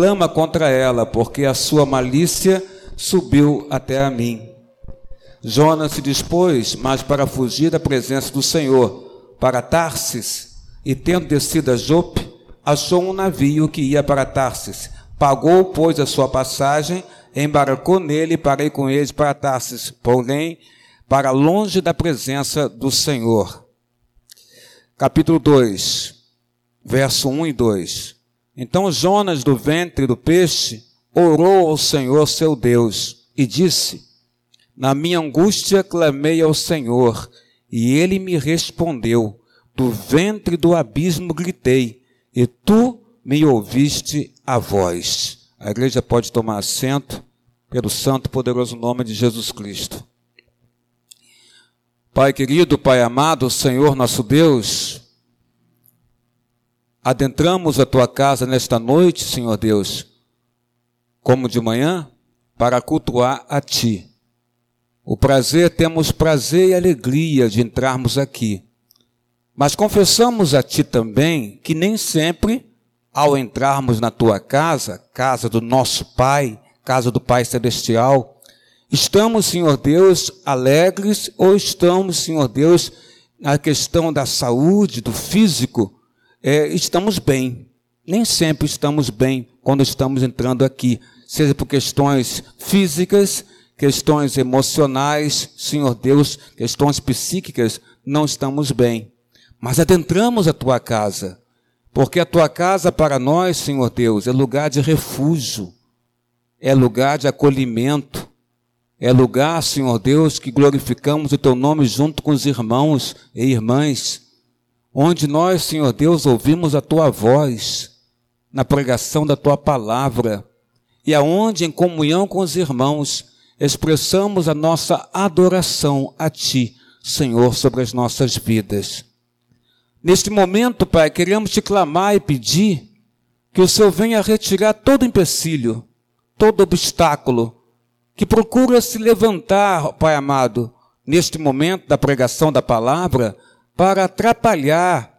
clama contra ela, porque a sua malícia subiu até a mim. Jonas se dispôs, mas para fugir da presença do Senhor, para Tarsis, e tendo descido a Jope, achou um navio que ia para Tarsis. Pagou, pois, a sua passagem, embarcou nele e parei com eles para Tarsis, porém, para longe da presença do Senhor. Capítulo 2, verso 1 e 2. Então Jonas, do ventre do peixe, orou ao Senhor seu Deus e disse: Na minha angústia clamei ao Senhor, e ele me respondeu. Do ventre do abismo gritei, e tu me ouviste a voz. A igreja pode tomar assento pelo santo e poderoso nome de Jesus Cristo. Pai querido, Pai amado, Senhor nosso Deus, adentramos a tua casa nesta noite, Senhor Deus, como de manhã, para cultuar a ti. O prazer, temos prazer e alegria de entrarmos aqui. Mas confessamos a ti também que nem sempre, ao entrarmos na tua casa, casa do nosso Pai, casa do Pai Celestial, estamos, Senhor Deus, alegres ou estamos, Senhor Deus, na questão da saúde, do físico, é, estamos bem. Nem sempre estamos bem quando estamos entrando aqui, seja por questões físicas, questões emocionais, Senhor Deus, questões psíquicas, não estamos bem. Mas adentramos a tua casa, porque a tua casa para nós, Senhor Deus, é lugar de refúgio, é lugar de acolhimento, é lugar, Senhor Deus, que glorificamos o teu nome junto com os irmãos e irmãs onde nós, Senhor Deus, ouvimos a tua voz na pregação da tua palavra e aonde, em comunhão com os irmãos, expressamos a nossa adoração a ti, Senhor, sobre as nossas vidas. Neste momento, Pai, queremos te clamar e pedir que o Senhor venha retirar todo empecilho, todo obstáculo que procura se levantar, Pai amado, neste momento da pregação da palavra, para atrapalhar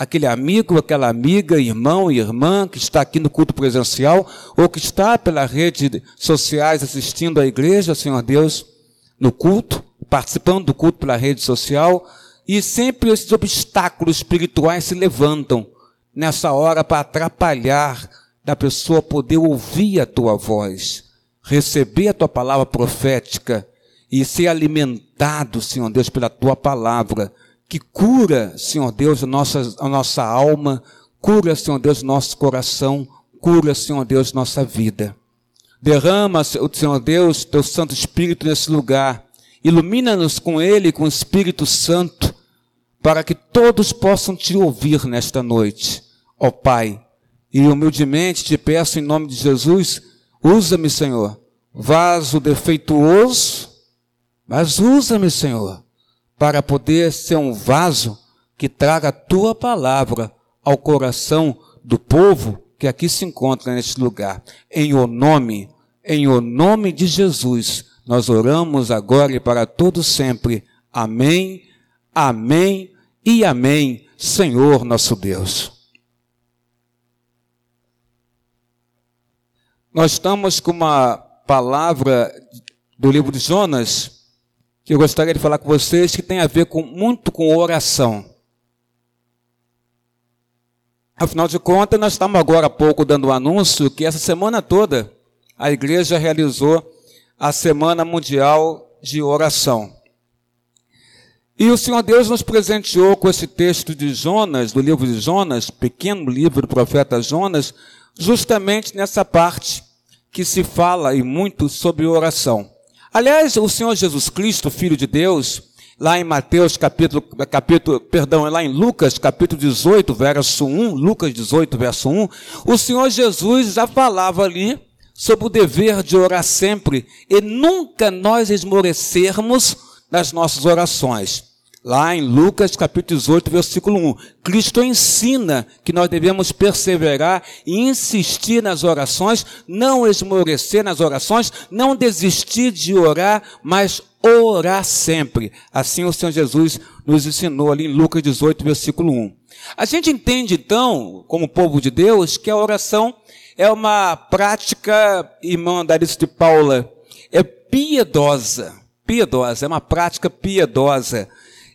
aquele amigo, aquela amiga, irmão e irmã que está aqui no culto presencial ou que está pelas redes sociais assistindo à igreja, Senhor Deus, no culto, participando do culto pela rede social, e sempre esses obstáculos espirituais se levantam nessa hora para atrapalhar da pessoa poder ouvir a tua voz, receber a tua palavra profética e ser alimentado, Senhor Deus, pela tua palavra que cura, Senhor Deus, a nossa, a nossa alma, cura, Senhor Deus, nosso coração, cura, Senhor Deus, nossa vida. Derrama, Senhor Deus, teu Santo Espírito nesse lugar. Ilumina-nos com ele, com o Espírito Santo, para que todos possam te ouvir nesta noite. Ó Pai, e humildemente te peço em nome de Jesus, usa-me, Senhor, vaso defeituoso, mas usa-me, Senhor, para poder ser um vaso que traga a tua palavra ao coração do povo que aqui se encontra neste lugar. Em o nome, em o nome de Jesus, nós oramos agora e para todos sempre. Amém, amém e amém, Senhor nosso Deus. Nós estamos com uma palavra do livro de Jonas, que eu gostaria de falar com vocês que tem a ver com, muito com oração. Afinal de contas, nós estamos agora há pouco dando o um anúncio que essa semana toda a igreja realizou a Semana Mundial de Oração. E o Senhor Deus nos presenteou com esse texto de Jonas, do livro de Jonas, pequeno livro do profeta Jonas, justamente nessa parte que se fala e muito sobre oração. Aliás, o Senhor Jesus Cristo, Filho de Deus, lá em Mateus capítulo, capítulo, perdão, lá em Lucas capítulo 18, verso 1, Lucas 18, verso 1, o Senhor Jesus já falava ali sobre o dever de orar sempre e nunca nós esmorecermos nas nossas orações. Lá em Lucas capítulo 18, versículo 1, Cristo ensina que nós devemos perseverar e insistir nas orações, não esmorecer nas orações, não desistir de orar, mas orar sempre. Assim o Senhor Jesus nos ensinou ali em Lucas 18, versículo 1. A gente entende então, como povo de Deus, que a oração é uma prática, irmã Darice de Paula, é piedosa. Piedosa, é uma prática piedosa.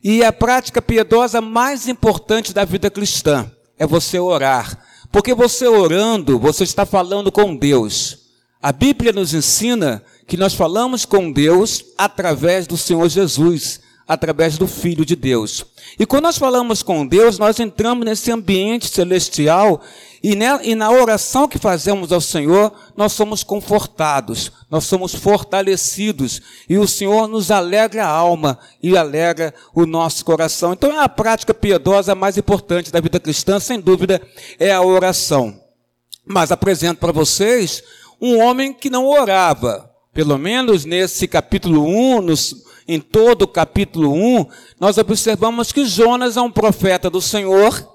E a prática piedosa mais importante da vida cristã é você orar. Porque você orando, você está falando com Deus. A Bíblia nos ensina que nós falamos com Deus através do Senhor Jesus, através do Filho de Deus. E quando nós falamos com Deus, nós entramos nesse ambiente celestial e, na oração que fazemos ao Senhor, nós somos confortados, nós somos fortalecidos e o Senhor nos alegra a alma e alegra o nosso coração. Então é a prática piedosa mais importante da vida cristã, sem dúvida, é a oração. Mas apresento para vocês um homem que não orava. Pelo menos nesse capítulo 1, nos, em todo o capítulo 1, nós observamos que Jonas é um profeta do Senhor,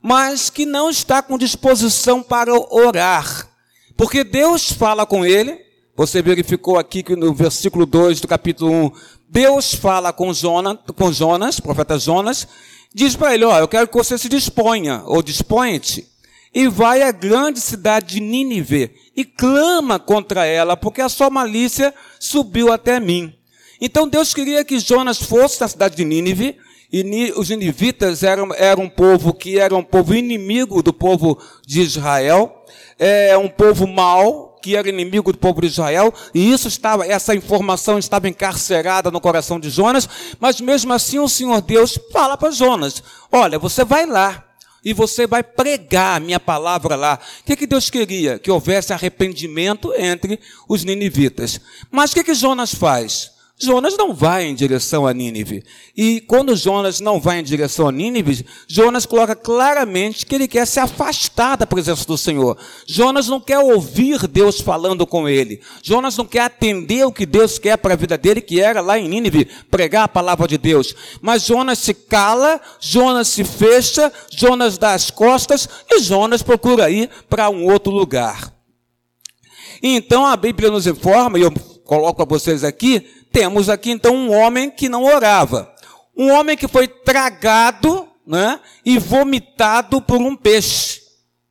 mas que não está com disposição para orar. Porque Deus fala com ele, você verificou aqui que no versículo 2 do capítulo 1, Deus fala com Jonas, com Jonas profeta Jonas, diz para ele, ó, eu quero que você se disponha, ou dispõe-te, e vai à grande cidade de Nínive e clama contra ela, porque a sua malícia subiu até mim. Então Deus queria que Jonas fosse na cidade de Nínive, e os ninivitas eram, eram um povo que era um povo inimigo do povo de Israel, é um povo mau, que era inimigo do povo de Israel, e isso estava, essa informação estava encarcerada no coração de Jonas, mas mesmo assim o Senhor Deus fala para Jonas: olha, você vai lá, e você vai pregar a minha palavra lá. O que, que Deus queria? Que houvesse arrependimento entre os ninivitas. Mas o que, que Jonas faz? Jonas não vai em direção a Nínive. E quando Jonas não vai em direção a Nínive, Jonas coloca claramente que ele quer se afastar da presença do Senhor. Jonas não quer ouvir Deus falando com ele. Jonas não quer atender o que Deus quer para a vida dele, que era lá em Nínive, pregar a palavra de Deus. Mas Jonas se cala, Jonas se fecha, Jonas dá as costas e Jonas procura ir para um outro lugar. Então a Bíblia nos informa, e eu coloco para vocês aqui, temos aqui então um homem que não orava. Um homem que foi tragado né, e vomitado por um peixe.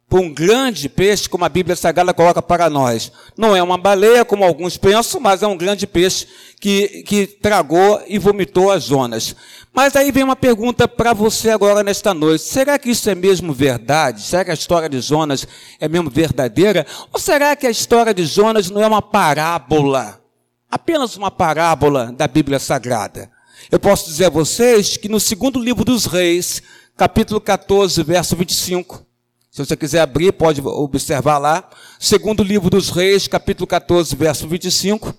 Por um grande peixe, como a Bíblia Sagrada coloca para nós. Não é uma baleia, como alguns pensam, mas é um grande peixe que, que tragou e vomitou as zonas. Mas aí vem uma pergunta para você agora nesta noite. Será que isso é mesmo verdade? Será que a história de Jonas é mesmo verdadeira? Ou será que a história de Jonas não é uma parábola? Apenas uma parábola da Bíblia Sagrada. Eu posso dizer a vocês que no segundo livro dos Reis, capítulo 14, verso 25, se você quiser abrir, pode observar lá. Segundo livro dos Reis, capítulo 14, verso 25.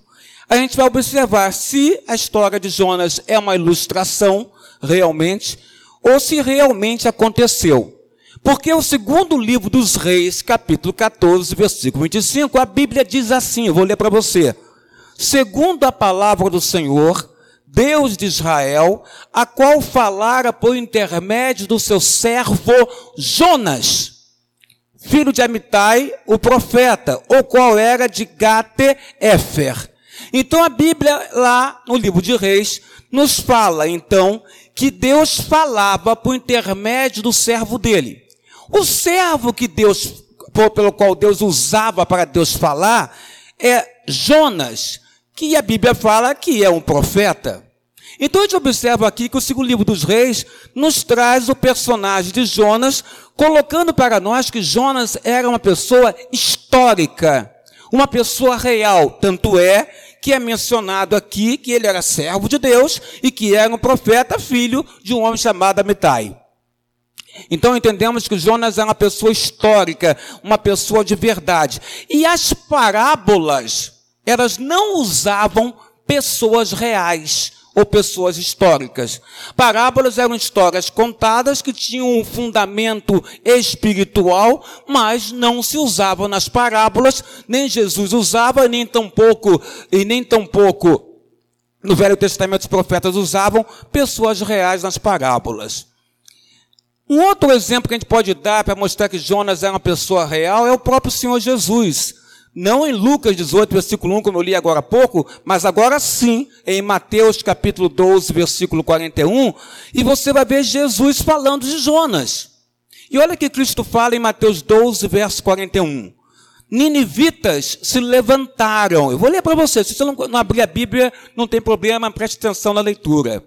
A gente vai observar se a história de Jonas é uma ilustração, realmente, ou se realmente aconteceu. Porque o segundo livro dos Reis, capítulo 14, versículo 25, a Bíblia diz assim, eu vou ler para você segundo a palavra do Senhor, Deus de Israel, a qual falara por intermédio do seu servo Jonas, filho de Amitai, o profeta, o qual era de Gate-Efer. Então a Bíblia, lá no livro de Reis, nos fala então que Deus falava por intermédio do servo dele. O servo que Deus, pelo qual Deus usava para Deus falar, é Jonas, que a Bíblia fala que é um profeta. Então a gente observa aqui que o segundo livro dos reis nos traz o personagem de Jonas, colocando para nós que Jonas era uma pessoa histórica, uma pessoa real. Tanto é que é mencionado aqui que ele era servo de Deus e que era um profeta, filho de um homem chamado Amitai. Então entendemos que Jonas é uma pessoa histórica, uma pessoa de verdade. E as parábolas elas não usavam pessoas reais ou pessoas históricas. Parábolas eram histórias contadas que tinham um fundamento espiritual, mas não se usavam nas parábolas, nem Jesus usava, nem tampouco, e nem tampouco no Velho Testamento os profetas usavam pessoas reais nas parábolas. Um outro exemplo que a gente pode dar para mostrar que Jonas é uma pessoa real é o próprio Senhor Jesus. Não em Lucas 18, versículo 1, como eu li agora há pouco, mas agora sim, em Mateus capítulo 12, versículo 41, e você vai ver Jesus falando de Jonas. E olha que Cristo fala em Mateus 12, verso 41. ninivitas se levantaram. Eu vou ler para você. Se você não, não abrir a Bíblia, não tem problema, preste atenção na leitura.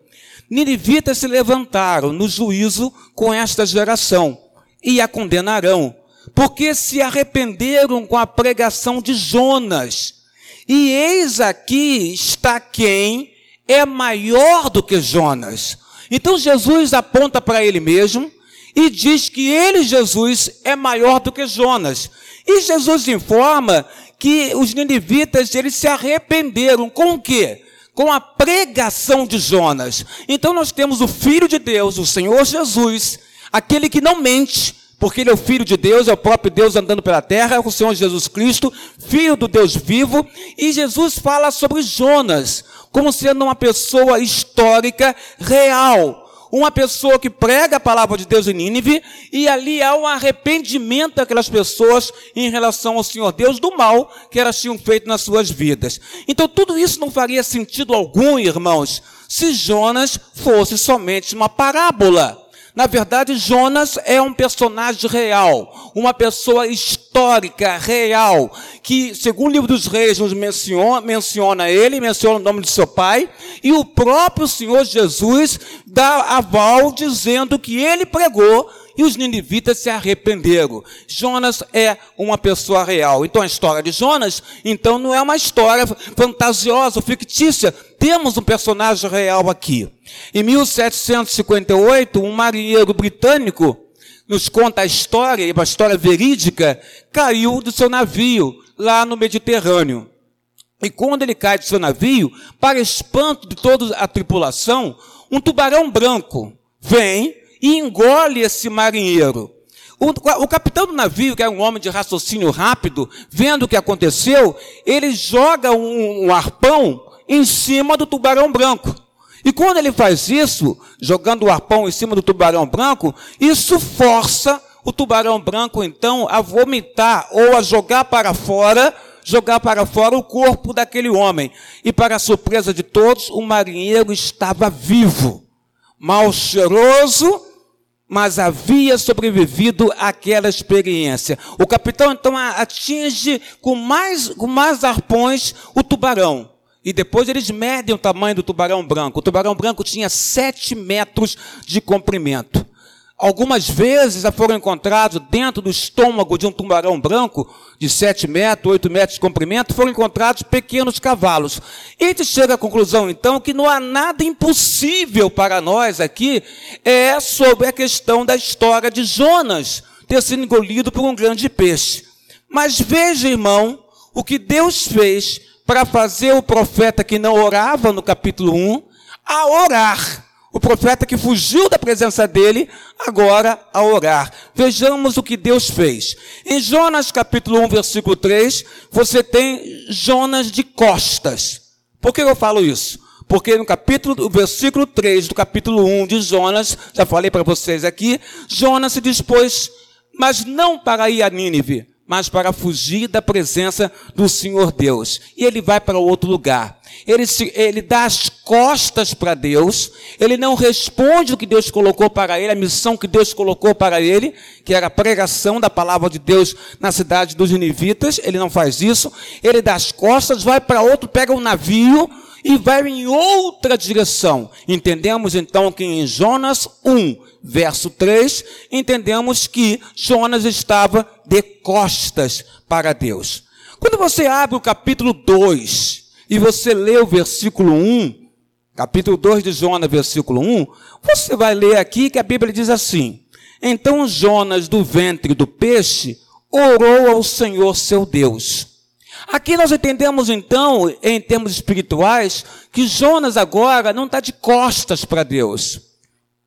Ninivitas se levantaram no juízo com esta geração e a condenarão, porque se arrependeram com a pregação de Jonas. E eis aqui está quem é maior do que Jonas. Então Jesus aponta para ele mesmo e diz que ele, Jesus, é maior do que Jonas. E Jesus informa que os ninivitas, eles se arrependeram com o quê? Com a pregação de Jonas. Então nós temos o Filho de Deus, o Senhor Jesus, aquele que não mente, porque ele é o Filho de Deus, é o próprio Deus andando pela terra, é o Senhor Jesus Cristo, Filho do Deus vivo, e Jesus fala sobre Jonas, como sendo uma pessoa histórica real, uma pessoa que prega a palavra de Deus em Nínive, e ali há um arrependimento daquelas pessoas em relação ao Senhor Deus do mal que elas tinham feito nas suas vidas. Então tudo isso não faria sentido algum, irmãos, se Jonas fosse somente uma parábola. Na verdade, Jonas é um personagem real, uma pessoa histórica, real, que, segundo o livro dos reis, nos menciona, menciona ele, menciona o nome de seu pai, e o próprio Senhor Jesus dá aval dizendo que ele pregou e os ninivitas se arrependeram. Jonas é uma pessoa real. Então a história de Jonas, então não é uma história fantasiosa, fictícia. Temos um personagem real aqui. Em 1758, um marinheiro britânico nos conta a história, uma história verídica, caiu do seu navio lá no Mediterrâneo. E quando ele cai do seu navio, para espanto de toda a tripulação, um tubarão branco vem e engole esse marinheiro. O, o, capitão do navio, que é um homem de raciocínio rápido, vendo o que aconteceu, ele joga um, um arpão em cima do tubarão branco. E quando ele faz isso, jogando o arpão em cima do tubarão branco, isso força o tubarão branco então a vomitar ou a jogar para fora, jogar para fora o corpo daquele homem. E para surpresa de todos, o marinheiro estava vivo, mal cheiroso mas havia sobrevivido àquela experiência. O capitão então atinge com mais, com mais arpões o tubarão. E depois eles medem o tamanho do tubarão branco. O tubarão branco tinha sete metros de comprimento. Algumas vezes já foram encontrados dentro do estômago de um tubarão branco, de 7 metros, 8 metros de comprimento, foram encontrados pequenos cavalos. E a gente chega à conclusão, então, que não há nada impossível para nós aqui, é sobre a questão da história de Jonas ter sido engolido por um grande peixe. Mas veja, irmão, o que Deus fez para fazer o profeta que não orava no capítulo 1 a orar. O profeta que fugiu da presença dele, agora a orar. Vejamos o que Deus fez. Em Jonas capítulo 1, versículo 3, você tem Jonas de costas. Por que eu falo isso? Porque no capítulo, versículo 3 do capítulo 1 de Jonas, já falei para vocês aqui, Jonas se dispôs, mas não para ir a Nínive, mas para fugir da presença do Senhor Deus. E ele vai para outro lugar. Ele, se, ele dá as costas para Deus, ele não responde o que Deus colocou para ele, a missão que Deus colocou para ele, que era a pregação da palavra de Deus na cidade dos Ninivitas, ele não faz isso, ele dá as costas, vai para outro, pega um navio e vai em outra direção. Entendemos então que em Jonas 1, verso 3, entendemos que Jonas estava de costas para Deus. Quando você abre o capítulo 2, e você lê o versículo 1, capítulo 2 de Jonas, versículo 1, você vai ler aqui que a Bíblia diz assim: Então Jonas, do ventre do peixe, orou ao Senhor seu Deus. Aqui nós entendemos então, em termos espirituais, que Jonas agora não está de costas para Deus,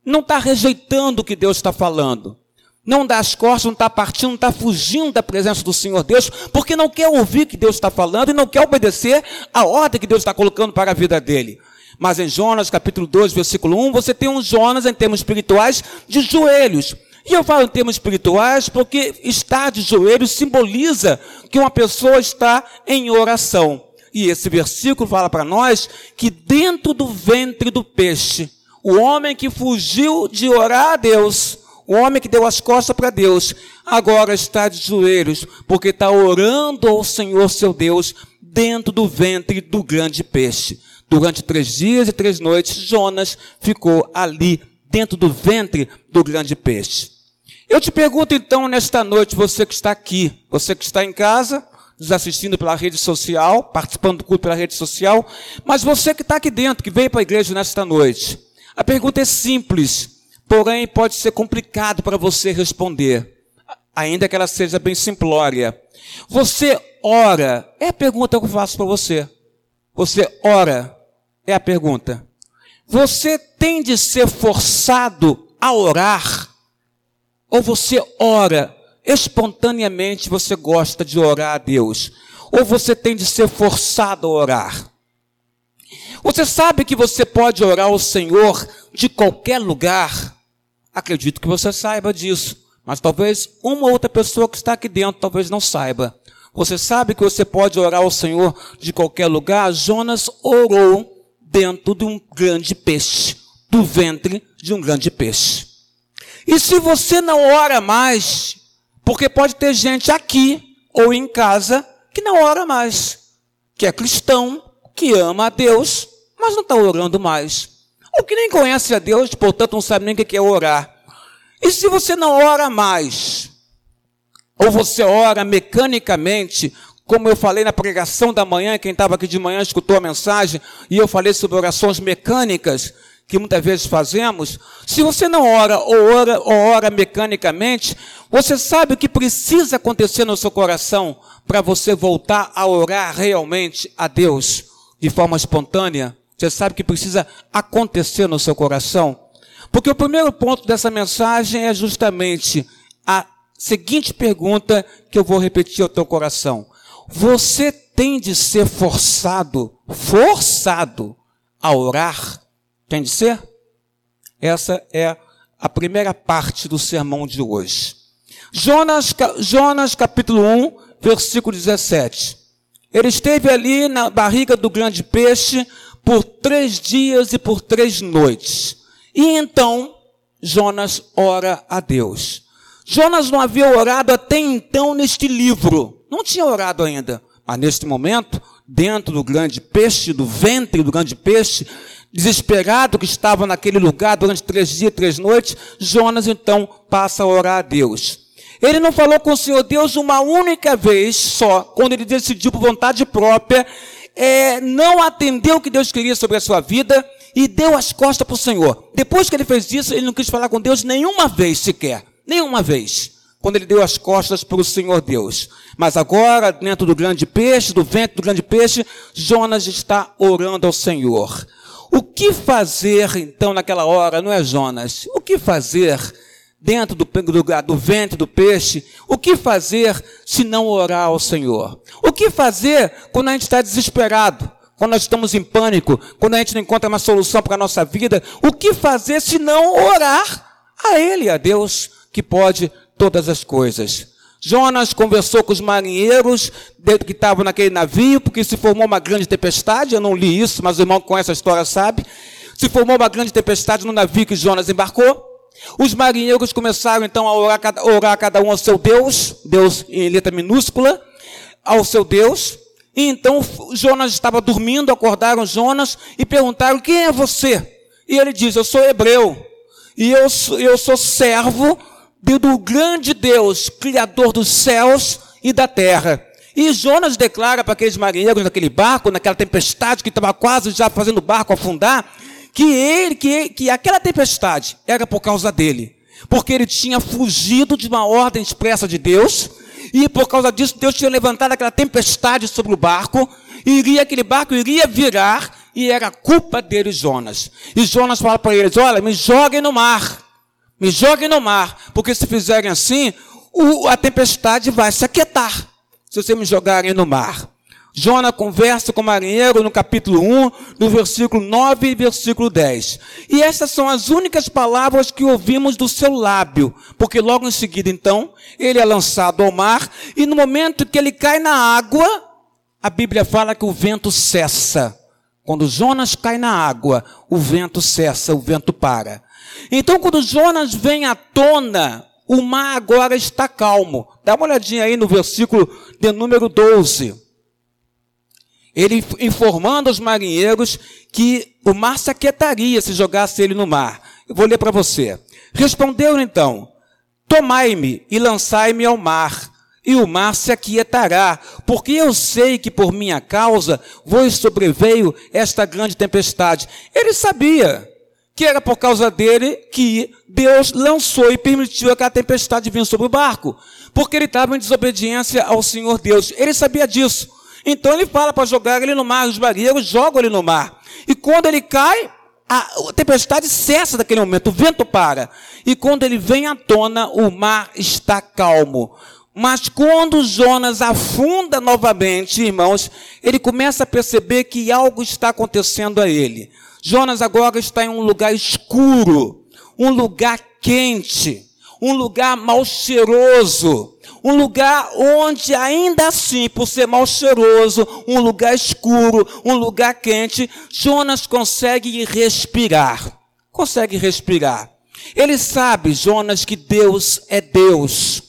não está rejeitando o que Deus está falando não dá as costas, não está partindo, não está fugindo da presença do Senhor Deus, porque não quer ouvir o que Deus está falando e não quer obedecer a ordem que Deus está colocando para a vida dele. Mas em Jonas, capítulo 2, versículo 1, você tem um Jonas, em termos espirituais, de joelhos. E eu falo em termos espirituais porque estar de joelhos simboliza que uma pessoa está em oração. E esse versículo fala para nós que dentro do ventre do peixe, o homem que fugiu de orar a Deus, O homem que deu as costas para Deus, agora está de joelhos, porque está orando ao Senhor seu Deus dentro do ventre do grande peixe. Durante três dias e três noites, Jonas ficou ali, dentro do ventre do grande peixe. Eu te pergunto então, nesta noite, você que está aqui, você que está em casa, nos assistindo pela rede social, participando do culto pela rede social, mas você que está aqui dentro, que veio para a igreja nesta noite. A pergunta é simples, porém pode ser complicado para você responder, ainda que ela seja bem simplória. Você ora? É a pergunta que eu faço para você. Você ora? É a pergunta. Você tem de ser forçado a orar? Ou você ora espontaneamente, você gosta de orar a Deus? Ou você tem de ser forçado a orar? Você sabe que você pode orar ao Senhor de qualquer lugar? Acredito que você saiba disso, mas talvez uma outra pessoa que está aqui dentro talvez não saiba. Você sabe que você pode orar ao Senhor de qualquer lugar? Jonas orou dentro de um grande peixe, do ventre de um grande peixe. E se você não ora mais, porque pode ter gente aqui ou em casa que não ora mais, que é cristão, que ama a Deus, mas não está orando mais. Ou que nem conhece a Deus, portanto não sabe nem o que é orar. E se você não ora mais, ou você ora mecanicamente, como eu falei na pregação da manhã, quem estava aqui de manhã escutou a mensagem, e eu falei sobre orações mecânicas, que muitas vezes fazemos. Se você não ora ou ora, ou ora mecanicamente, você sabe o que precisa acontecer no seu coração para você voltar a orar realmente a Deus de forma espontânea? Você sabe o que precisa acontecer no seu coração? Porque o primeiro ponto dessa mensagem é justamente a seguinte pergunta que eu vou repetir ao teu coração. Você tem de ser forçado, forçado a orar? Tem de ser? Essa é a primeira parte do sermão de hoje. Jonas, Jonas capítulo 1, versículo 17. Ele esteve ali na barriga do grande peixe por três dias e por três noites. E então, Jonas ora a Deus. Jonas não havia orado até então neste livro. Não tinha orado ainda. Mas neste momento, dentro do grande peixe, do ventre do grande peixe, desesperado que estava naquele lugar durante três dias e três noites, Jonas então passa a orar a Deus. Ele não falou com o Senhor Deus uma única vez só, quando ele decidiu por vontade própria, é, não atendeu o que Deus queria sobre a sua vida e deu as costas para o Senhor. Depois que ele fez isso, ele não quis falar com Deus nenhuma vez sequer. Nenhuma vez. Quando ele deu as costas para o Senhor Deus. Mas agora, dentro do grande peixe, do vento do grande peixe, Jonas está orando ao Senhor. O que fazer então naquela hora, não é Jonas? O que fazer dentro do, do, do ventre do peixe? O que fazer se não orar ao Senhor? O que fazer quando a gente está desesperado? Quando nós estamos em pânico? Quando a gente não encontra uma solução para a nossa vida? O que fazer se não orar a Ele, a Deus, que pode todas as coisas? Jonas conversou com os marinheiros que estavam naquele navio, porque se formou uma grande tempestade. Eu não li isso, mas o irmão que conhece a história sabe. Se formou uma grande tempestade no navio que Jonas embarcou. Os marinheiros começaram então a orar, orar cada um ao seu Deus, Deus em letra minúscula, ao seu Deus. E então Jonas estava dormindo, acordaram Jonas e perguntaram: Quem é você? E ele diz: Eu sou hebreu. E eu, eu sou servo do grande Deus, Criador dos céus e da terra. E Jonas declara para aqueles marinheiros naquele barco, naquela tempestade que estava quase já fazendo o barco afundar, que ele, que, que aquela tempestade era por causa dele. Porque ele tinha fugido de uma ordem expressa de Deus, e por causa disso Deus tinha levantado aquela tempestade sobre o barco, e iria, aquele barco iria virar, e era culpa dele, Jonas. E Jonas fala para eles: Olha, me joguem no mar. Me joguem no mar, porque se fizerem assim, o, a tempestade vai se aquietar. Se vocês me jogarem no mar. Jonas conversa com o marinheiro no capítulo 1, no versículo 9 e versículo 10. E essas são as únicas palavras que ouvimos do seu lábio, porque logo em seguida, então, ele é lançado ao mar, e no momento que ele cai na água, a Bíblia fala que o vento cessa. Quando Jonas cai na água, o vento cessa, o vento para. Então, quando Jonas vem à tona, o mar agora está calmo. Dá uma olhadinha aí no versículo de número 12. Ele informando os marinheiros que o mar se aquietaria se jogasse ele no mar. Eu vou ler para você. Respondeu então: Tomai-me e lançai-me ao mar, e o mar se aquietará, porque eu sei que por minha causa vos sobreveio esta grande tempestade. Ele sabia que era por causa dele que Deus lançou e permitiu aquela tempestade vir sobre o barco, porque ele estava em desobediência ao Senhor Deus. Ele sabia disso. Então ele fala para jogar ele no mar, os marinheiros jogam ele no mar. E quando ele cai, a tempestade cessa daquele momento, o vento para. E quando ele vem à tona, o mar está calmo. Mas quando Jonas afunda novamente, irmãos, ele começa a perceber que algo está acontecendo a ele. Jonas agora está em um lugar escuro, um lugar quente, um lugar mal cheiroso, um lugar onde ainda assim, por ser mal cheiroso, um lugar escuro, um lugar quente, Jonas consegue respirar. Consegue respirar. Ele sabe, Jonas, que Deus é Deus.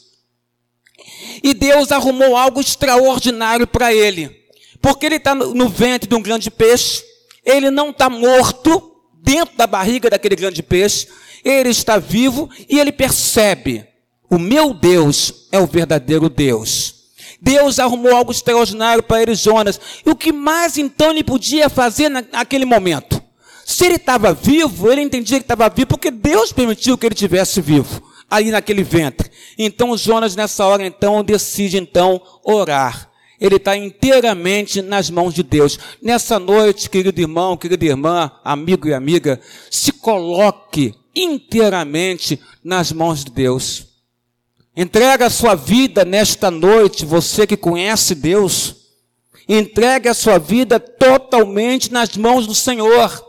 E Deus arrumou algo extraordinário para ele. Porque ele está no ventre de um grande peixe ele não está morto dentro da barriga daquele grande peixe, ele está vivo e ele percebe: o meu Deus é o verdadeiro Deus. Deus arrumou algo extraordinário para ele, Jonas. E o que mais então ele podia fazer naquele momento? Se ele estava vivo, ele entendia que estava vivo porque Deus permitiu que ele tivesse vivo ali naquele ventre. Então Jonas nessa hora então decide então orar ele está inteiramente nas mãos de Deus. Nessa noite, querido irmão, querida irmã, amigo e amiga, se coloque inteiramente nas mãos de Deus. Entrega a sua vida nesta noite, você que conhece Deus. Entregue a sua vida totalmente nas mãos do Senhor.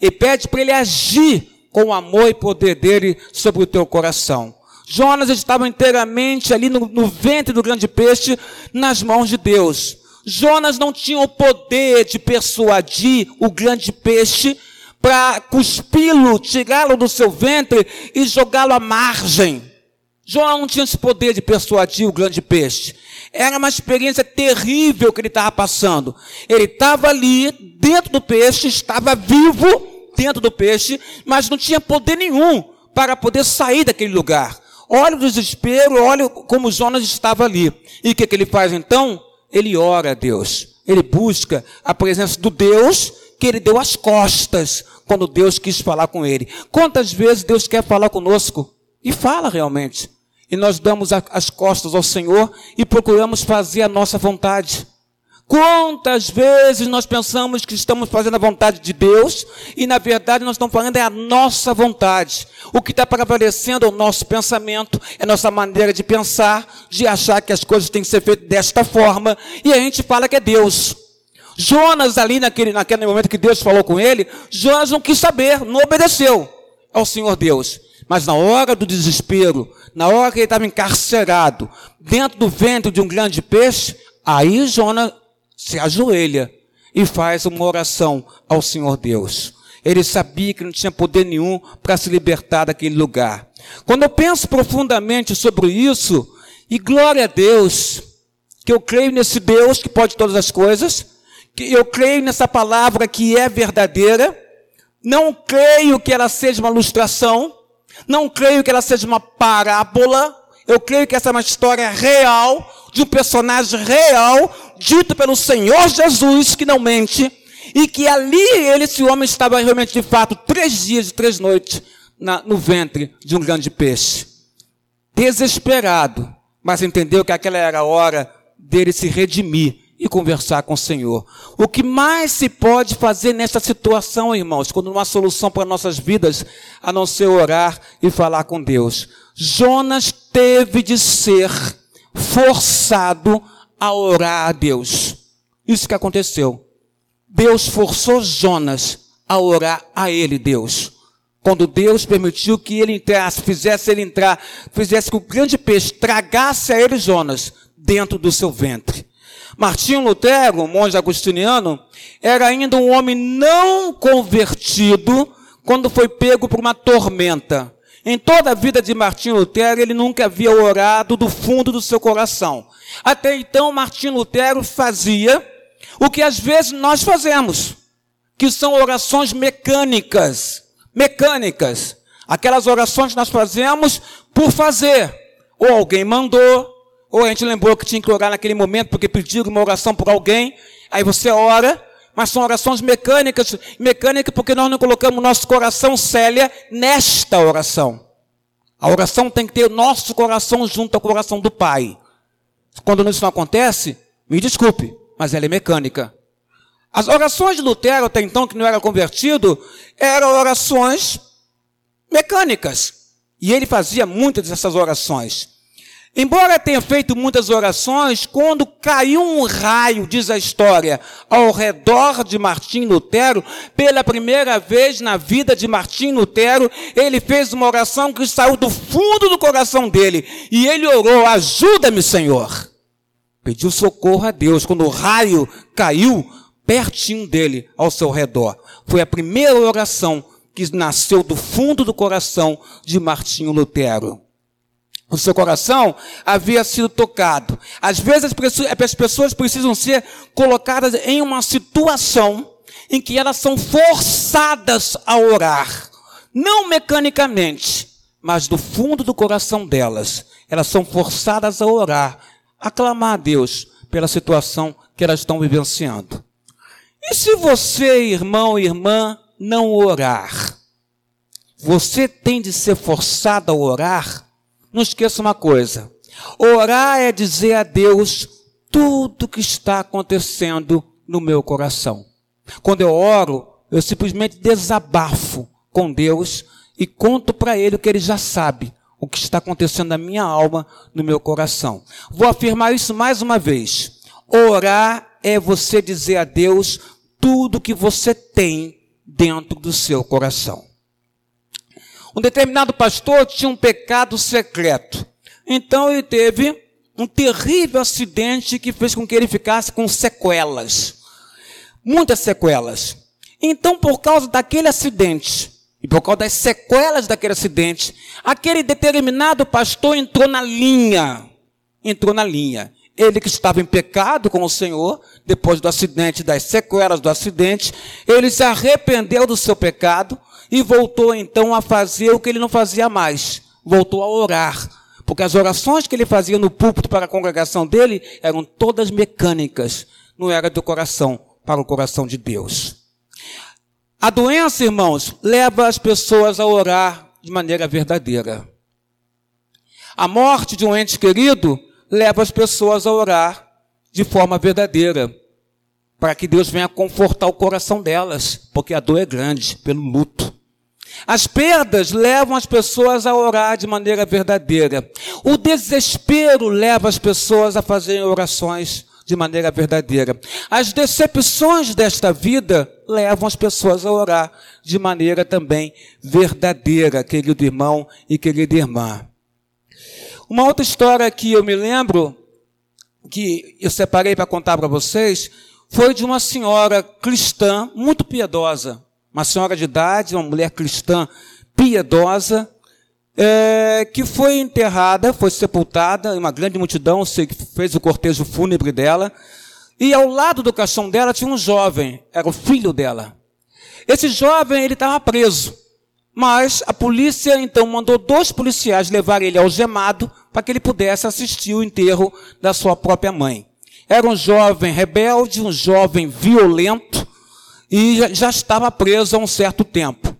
E pede para Ele agir com o amor e poder dele sobre o teu coração. Jonas estava inteiramente ali no, no ventre do grande peixe, nas mãos de Deus. Jonas não tinha o poder de persuadir o grande peixe para cuspi-lo, tirá-lo do seu ventre e jogá-lo à margem. Jonas não tinha esse poder de persuadir o grande peixe. Era uma experiência terrível que ele estava passando. Ele estava ali, dentro do peixe, estava vivo dentro do peixe, mas não tinha poder nenhum para poder sair daquele lugar. Olha o desespero, olha como Jonas estava ali. E o que, que ele faz então? Ele ora a Deus. Ele busca a presença do Deus que ele deu as costas quando Deus quis falar com ele. Quantas vezes Deus quer falar conosco? E fala realmente. E nós damos as costas ao Senhor e procuramos fazer a nossa vontade. Quantas vezes nós pensamos que estamos fazendo a vontade de Deus e na verdade nós estamos fazendo é a nossa vontade. O que está prevalecendo é o nosso pensamento, é a nossa maneira de pensar, de achar que as coisas têm que ser feitas desta forma e a gente fala que é Deus. Jonas ali naquele, naquele momento que Deus falou com ele, Jonas não quis saber, não obedeceu ao Senhor Deus. Mas na hora do desespero, na hora que ele estava encarcerado, dentro do ventre de um grande peixe, aí Jonas se ajoelha e faz uma oração ao Senhor Deus. Ele sabia que não tinha poder nenhum para se libertar daquele lugar. Quando eu penso profundamente sobre isso, e glória a Deus, que eu creio nesse Deus que pode todas as coisas, que eu creio nessa palavra que é verdadeira, não creio que ela seja uma ilustração, não creio que ela seja uma parábola, eu creio que essa é uma história real, de um personagem real, dito pelo Senhor Jesus, que não mente, e que ali ele, esse homem, estava realmente de fato três dias e três noites na, no ventre de um grande peixe. Desesperado, mas entendeu que aquela era a hora dele se redimir e conversar com o Senhor. O que mais se pode fazer nesta situação, irmãos, quando não há solução para nossas vidas, a não ser orar e falar com Deus? Jonas teve de ser forçado a orar a Deus. Isso que aconteceu. Deus forçou Jonas a orar a ele, Deus. Quando Deus permitiu que ele entrasse, fizesse ele entrar, fizesse que o grande peixe tragasse a ele, Jonas, dentro do seu ventre. Martinho Lutero, monge agostiniano, era ainda um homem não convertido quando foi pego por uma tormenta. Em toda a vida de Martinho Lutero, ele nunca havia orado do fundo do seu coração. Até então, Martinho Lutero fazia o que às vezes nós fazemos, que são orações mecânicas. Mecânicas. Aquelas orações que nós fazemos por fazer. Ou alguém mandou, ou a gente lembrou que tinha que orar naquele momento porque pediram uma oração por alguém, aí você ora, mas são orações mecânicas, mecânicas porque nós não colocamos nosso coração, Célia, nesta oração. A oração tem que ter o nosso coração junto ao coração do Pai. Quando isso não acontece, me desculpe, mas ela é mecânica. As orações de Lutero, até então, que não era convertido, eram orações mecânicas. E ele fazia muitas dessas orações. Embora tenha feito muitas orações, quando caiu um raio, diz a história, ao redor de Martim Lutero, pela primeira vez na vida de Martim Lutero, ele fez uma oração que saiu do fundo do coração dele. E ele orou: Ajuda-me, Senhor. Pediu socorro a Deus quando o raio caiu pertinho dele, ao seu redor. Foi a primeira oração que nasceu do fundo do coração de Martinho Lutero o seu coração havia sido tocado. Às vezes as pessoas precisam ser colocadas em uma situação em que elas são forçadas a orar. Não mecanicamente, mas do fundo do coração delas. Elas são forçadas a orar, a clamar a Deus pela situação que elas estão vivenciando. E se você, irmão e irmã, não orar? Você tem de ser forçado a orar? Não esqueça uma coisa: orar é dizer a Deus tudo que está acontecendo no meu coração. Quando eu oro, eu simplesmente desabafo com Deus e conto para Ele o que Ele já sabe, o que está acontecendo na minha alma, no meu coração. Vou afirmar isso mais uma vez. Orar é você dizer a Deus tudo que você tem dentro do seu coração. Um determinado pastor tinha um pecado secreto. Então ele teve um terrível acidente que fez com que ele ficasse com sequelas. Muitas sequelas. Então, por causa daquele acidente, e por causa das sequelas daquele acidente, aquele determinado pastor entrou na linha. Entrou na linha. Ele que estava em pecado com o Senhor, depois do acidente, das sequelas do acidente, ele se arrependeu do seu pecado, e voltou então a fazer o que ele não fazia mais. Voltou a orar. Porque as orações que ele fazia no púlpito para a congregação dele eram todas mecânicas. Não era do coração para o coração de Deus. A doença, irmãos, leva as pessoas a orar de maneira verdadeira. A morte de um ente querido leva as pessoas a orar de forma verdadeira, para que Deus venha confortar o coração delas, porque a dor é grande pelo luto. As perdas levam as pessoas a orar de maneira verdadeira. O desespero leva as pessoas a fazerem orações de maneira verdadeira. As decepções desta vida levam as pessoas a orar de maneira também verdadeira, querido irmão e querida irmã. Uma outra história que eu me lembro, que eu separei para contar para vocês, foi de uma senhora cristã muito piedosa uma senhora de idade, uma mulher cristã piedosa, é, que foi enterrada, foi sepultada, uma grande multidão fez o cortejo fúnebre dela, e ao lado do caixão dela tinha um jovem, era o filho dela. Esse jovem, ele estava preso, mas a polícia então mandou dois policiais levar ele algemado para que ele pudesse assistir o enterro da sua própria mãe. Era um jovem rebelde, um jovem violento, e já estava preso há um certo tempo.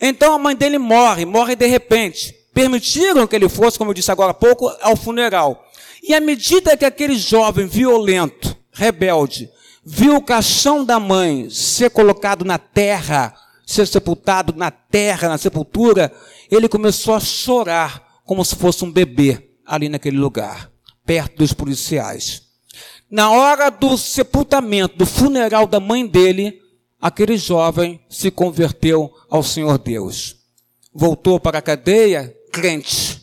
Então a mãe dele morre, morre de repente. Permitiram que ele fosse, como eu disse agora há pouco, ao funeral. E à medida que aquele jovem violento, rebelde, viu o caixão da mãe ser colocado na terra, ser sepultado na terra, na sepultura, ele começou a chorar como se fosse um bebê ali naquele lugar, perto dos policiais. Na hora do sepultamento, do funeral da mãe dele, aquele jovem se converteu ao Senhor Deus. Voltou para a cadeia crente,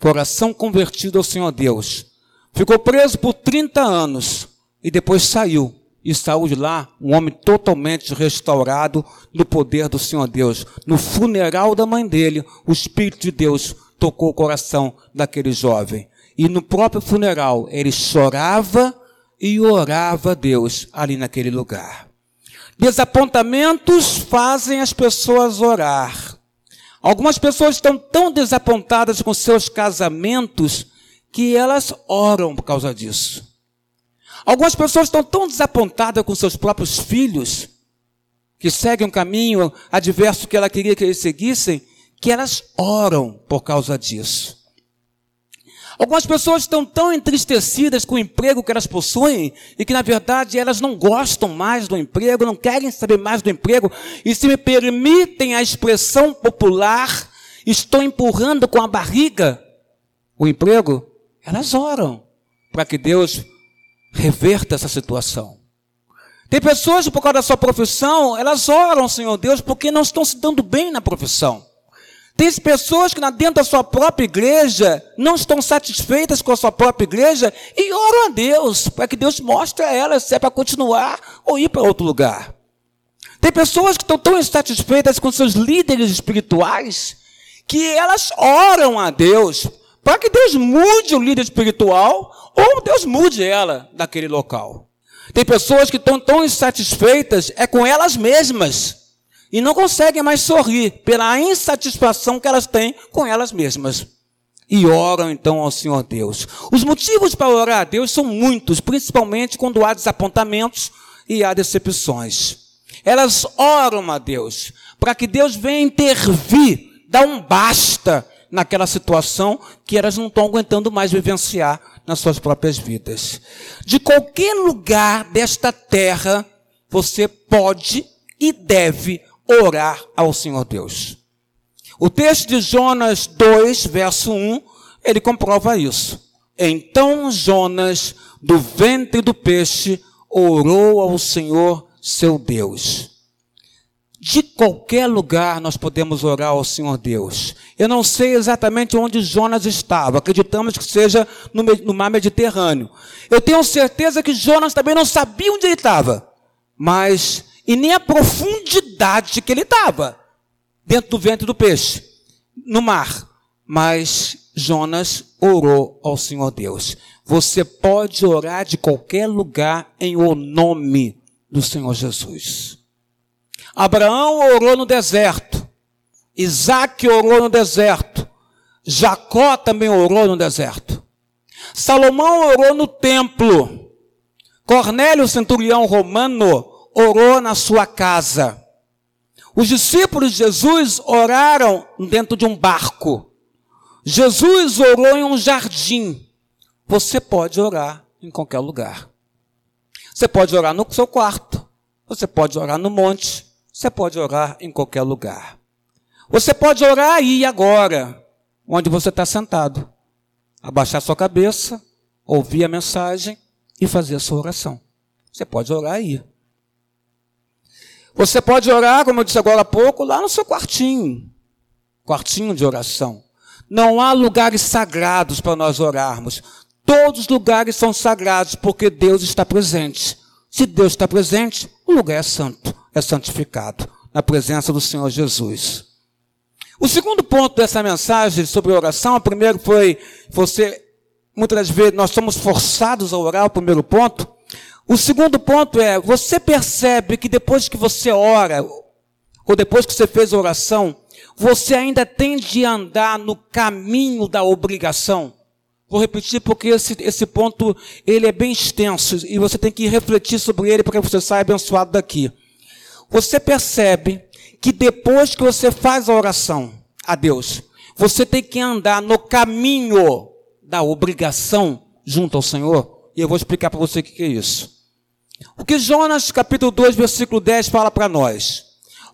coração convertido ao Senhor Deus. Ficou preso por 30 anos e depois saiu e saiu de lá um homem totalmente restaurado no poder do Senhor Deus. No funeral da mãe dele, o Espírito de Deus tocou o coração daquele jovem. E no próprio funeral, ele chorava e orava a Deus ali naquele lugar. Desapontamentos fazem as pessoas orar. Algumas pessoas estão tão desapontadas com seus casamentos que elas oram por causa disso. Algumas pessoas estão tão desapontadas com seus próprios filhos, que seguem um caminho adverso que ela queria que eles seguissem, que elas oram por causa disso. Algumas pessoas estão tão entristecidas com o emprego que elas possuem e que, na verdade, elas não gostam mais do emprego, não querem saber mais do emprego, e se me permitem a expressão popular, estou empurrando com a barriga o emprego, elas oram para que Deus reverta essa situação. Tem pessoas, por causa da sua profissão, elas oram, Senhor Deus, porque não estão se dando bem na profissão. Tem pessoas que dentro da sua própria igreja não estão satisfeitas com a sua própria igreja e oram a Deus para que Deus mostre a elas se é para continuar ou ir para outro lugar. Tem pessoas que estão tão insatisfeitas com seus líderes espirituais que elas oram a Deus para que Deus mude o líder espiritual ou Deus mude ela daquele local. Tem pessoas que estão tão insatisfeitas é com elas mesmas e não conseguem mais sorrir pela insatisfação que elas têm com elas mesmas. E oram então ao Senhor Deus. Os motivos para orar a Deus são muitos, principalmente quando há desapontamentos e há decepções. Elas oram a Deus para que Deus venha intervir, dar um basta naquela situação que elas não estão aguentando mais vivenciar nas suas próprias vidas. De qualquer lugar desta terra, você pode e deve orar ao Senhor Deus. O texto de Jonas 2, verso 1, ele comprova isso. Então Jonas, do ventre do peixe, orou ao Senhor seu Deus. De qualquer lugar nós podemos orar ao Senhor Deus. Eu não sei exatamente onde Jonas estava, acreditamos que seja no, no mar Mediterrâneo. Eu tenho certeza que Jonas também não sabia onde ele estava, mas e nem a profundidade que ele estava dentro do ventre do peixe, no mar. Mas Jonas orou ao Senhor Deus. Você pode orar de qualquer lugar em o nome do Senhor Jesus. Abraão orou no deserto. Isaac orou no deserto. Jacó também orou no deserto. Salomão orou no templo. Cornélio, centurião romano, orou na sua casa. Os discípulos de Jesus oraram dentro de um barco. Jesus orou em um jardim. Você pode orar em qualquer lugar. Você pode orar no seu quarto. Você pode orar no monte. Você pode orar em qualquer lugar. Você pode orar aí agora, onde você está sentado. Abaixar sua cabeça, ouvir a mensagem e fazer a sua oração. Você pode orar aí. Você pode orar, como eu disse agora há pouco, lá no seu quartinho. Quartinho de oração. Não há lugares sagrados para nós orarmos. Todos os lugares são sagrados porque Deus está presente. Se Deus está presente, o lugar é santo, é santificado, na presença do Senhor Jesus. O segundo ponto dessa mensagem sobre oração, o primeiro foi você, muitas vezes nós somos forçados a orar, o primeiro ponto. O segundo ponto é, você percebe que depois que você ora, ou depois que você fez a oração, você ainda tem de andar no caminho da obrigação. Vou repetir porque esse, esse ponto ele é bem extenso e você tem que refletir sobre ele para que você saia abençoado daqui. Você percebe que depois que você faz a oração a Deus, você tem que andar no caminho da obrigação junto ao Senhor. E eu vou explicar para você o que é isso. O que Jonas capítulo 2, versículo 10 fala para nós?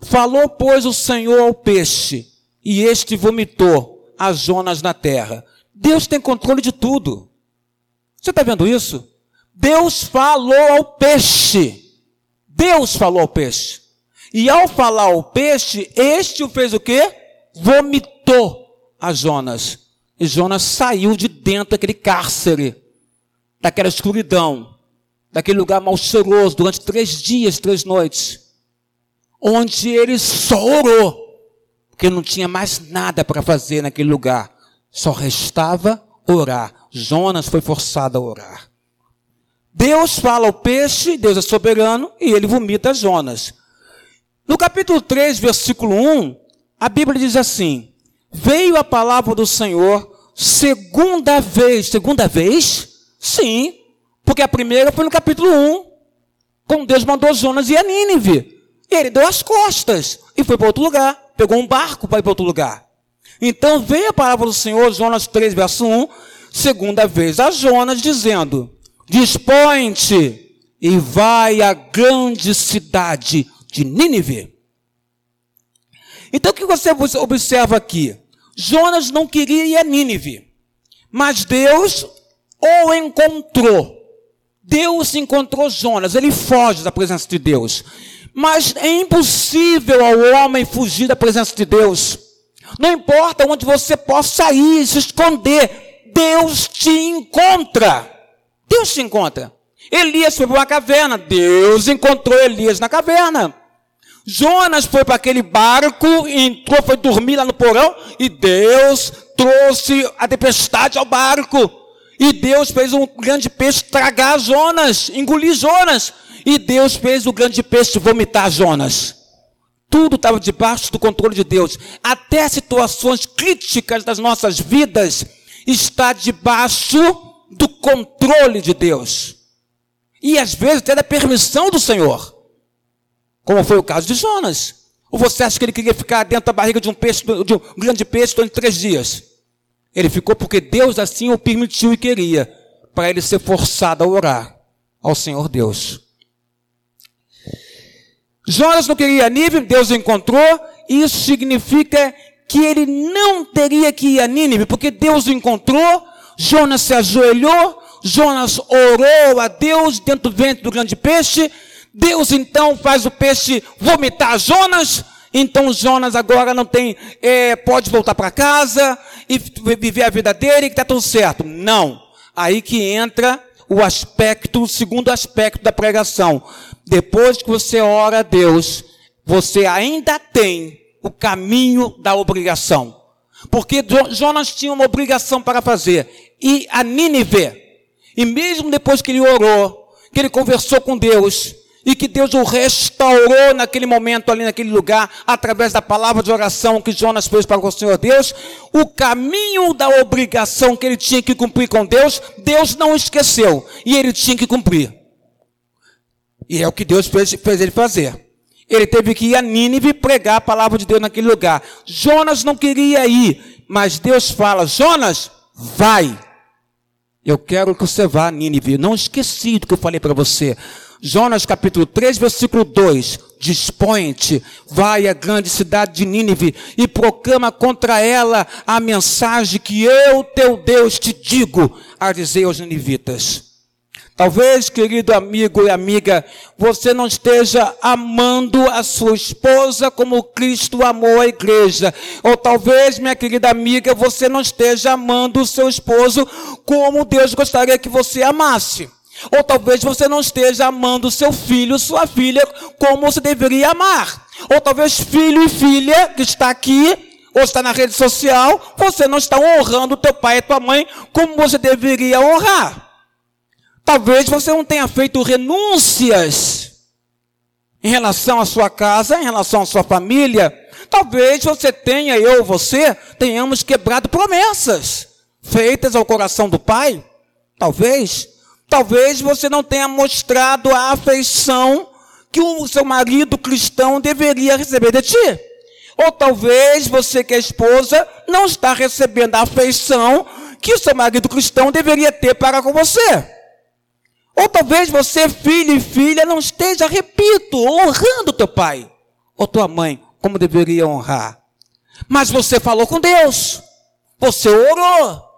Falou, pois, o Senhor ao peixe, e este vomitou a Jonas na terra. Deus tem controle de tudo. Você está vendo isso? Deus falou ao peixe. Deus falou ao peixe. E ao falar ao peixe, este o fez o quê? Vomitou a Jonas. E Jonas saiu de dentro daquele cárcere, daquela escuridão daquele lugar mal cheiroso durante três dias, três noites, onde ele só orou, porque não tinha mais nada para fazer naquele lugar, só restava orar. Jonas foi forçado a orar. Deus fala ao peixe, Deus é soberano, e ele vomita Jonas. No capítulo 3, versículo 1, a Bíblia diz assim: Veio a palavra do Senhor segunda vez. Segunda vez? Sim, porque a primeira foi no capítulo 1, quando Deus mandou Jonas ir a Nínive. Ele deu as costas e foi para outro lugar. Pegou um barco para ir para outro lugar. Então veio a palavra do Senhor, Jonas 3, verso 1, segunda vez a Jonas, dizendo: Dispõe-te e vai à grande cidade de Nínive. Então o que você observa aqui? Jonas não queria ir a Nínive, mas Deus o encontrou. Deus encontrou Jonas, ele foge da presença de Deus. Mas é impossível ao homem fugir da presença de Deus. Não importa onde você possa ir, se esconder, Deus te encontra. Deus te encontra. Elias foi para uma caverna, Deus encontrou Elias na caverna. Jonas foi para aquele barco, entrou, foi dormir lá no porão, e Deus trouxe a tempestade ao barco. E Deus fez um grande peixe tragar Jonas, engolir Jonas. E Deus fez o grande peixe vomitar Jonas. Tudo estava debaixo do controle de Deus. Até situações críticas das nossas vidas está debaixo do controle de Deus. E às vezes até da permissão do Senhor. Como foi o caso de Jonas. Ou você acha que ele queria ficar dentro da barriga de um peixe, de um grande peixe durante três dias? Ele ficou porque Deus assim o permitiu e queria, para ele ser forçado a orar ao Senhor Deus. Jonas não queria Nínive, Deus o encontrou, isso significa que ele não teria que ir a Nínive, porque Deus o encontrou, Jonas se ajoelhou, Jonas orou a Deus dentro do ventre do grande peixe, Deus então faz o peixe vomitar Jonas, então Jonas agora não tem, é, pode voltar para casa e viver a vida dele, que está tudo certo. Não. Aí que entra o aspecto, o segundo aspecto da pregação. Depois que você ora a Deus, você ainda tem o caminho da obrigação. Porque Jonas tinha uma obrigação para fazer. E a Nínive. E mesmo depois que ele orou, que ele conversou com Deus, e que Deus o restaurou naquele momento ali naquele lugar, através da palavra de oração que Jonas fez para o Senhor Deus, o caminho da obrigação que ele tinha que cumprir com Deus, Deus não esqueceu, e ele tinha que cumprir. E é o que Deus fez, fez ele fazer. Ele teve que ir a Nínive pregar a palavra de Deus naquele lugar. Jonas não queria ir, mas Deus fala: Jonas, vai. Eu quero que você vá a Nínive. Não esqueci do que eu falei para você. Jonas capítulo 3, versículo 2. Dispõe-te, vai à grande cidade de Nínive e proclama contra ela a mensagem que eu, teu Deus, te digo, a dizer aos ninivitas. Talvez, querido amigo e amiga, você não esteja amando a sua esposa como Cristo amou a igreja. Ou talvez, minha querida amiga, você não esteja amando o seu esposo como Deus gostaria que você amasse. Ou talvez você não esteja amando seu filho, sua filha, como você deveria amar. Ou talvez filho e filha que está aqui, ou está na rede social, você não está honrando teu pai e tua mãe como você deveria honrar. Talvez você não tenha feito renúncias em relação à sua casa, em relação à sua família. Talvez você tenha, eu, você, tenhamos quebrado promessas feitas ao coração do pai. Talvez. Talvez você não tenha mostrado a afeição que o seu marido cristão deveria receber de ti. Ou talvez você que é esposa não está recebendo a afeição que o seu marido cristão deveria ter para com você. Ou talvez você, filho e filha, não esteja, repito, honrando teu pai ou tua mãe como deveria honrar. Mas você falou com Deus. Você orou.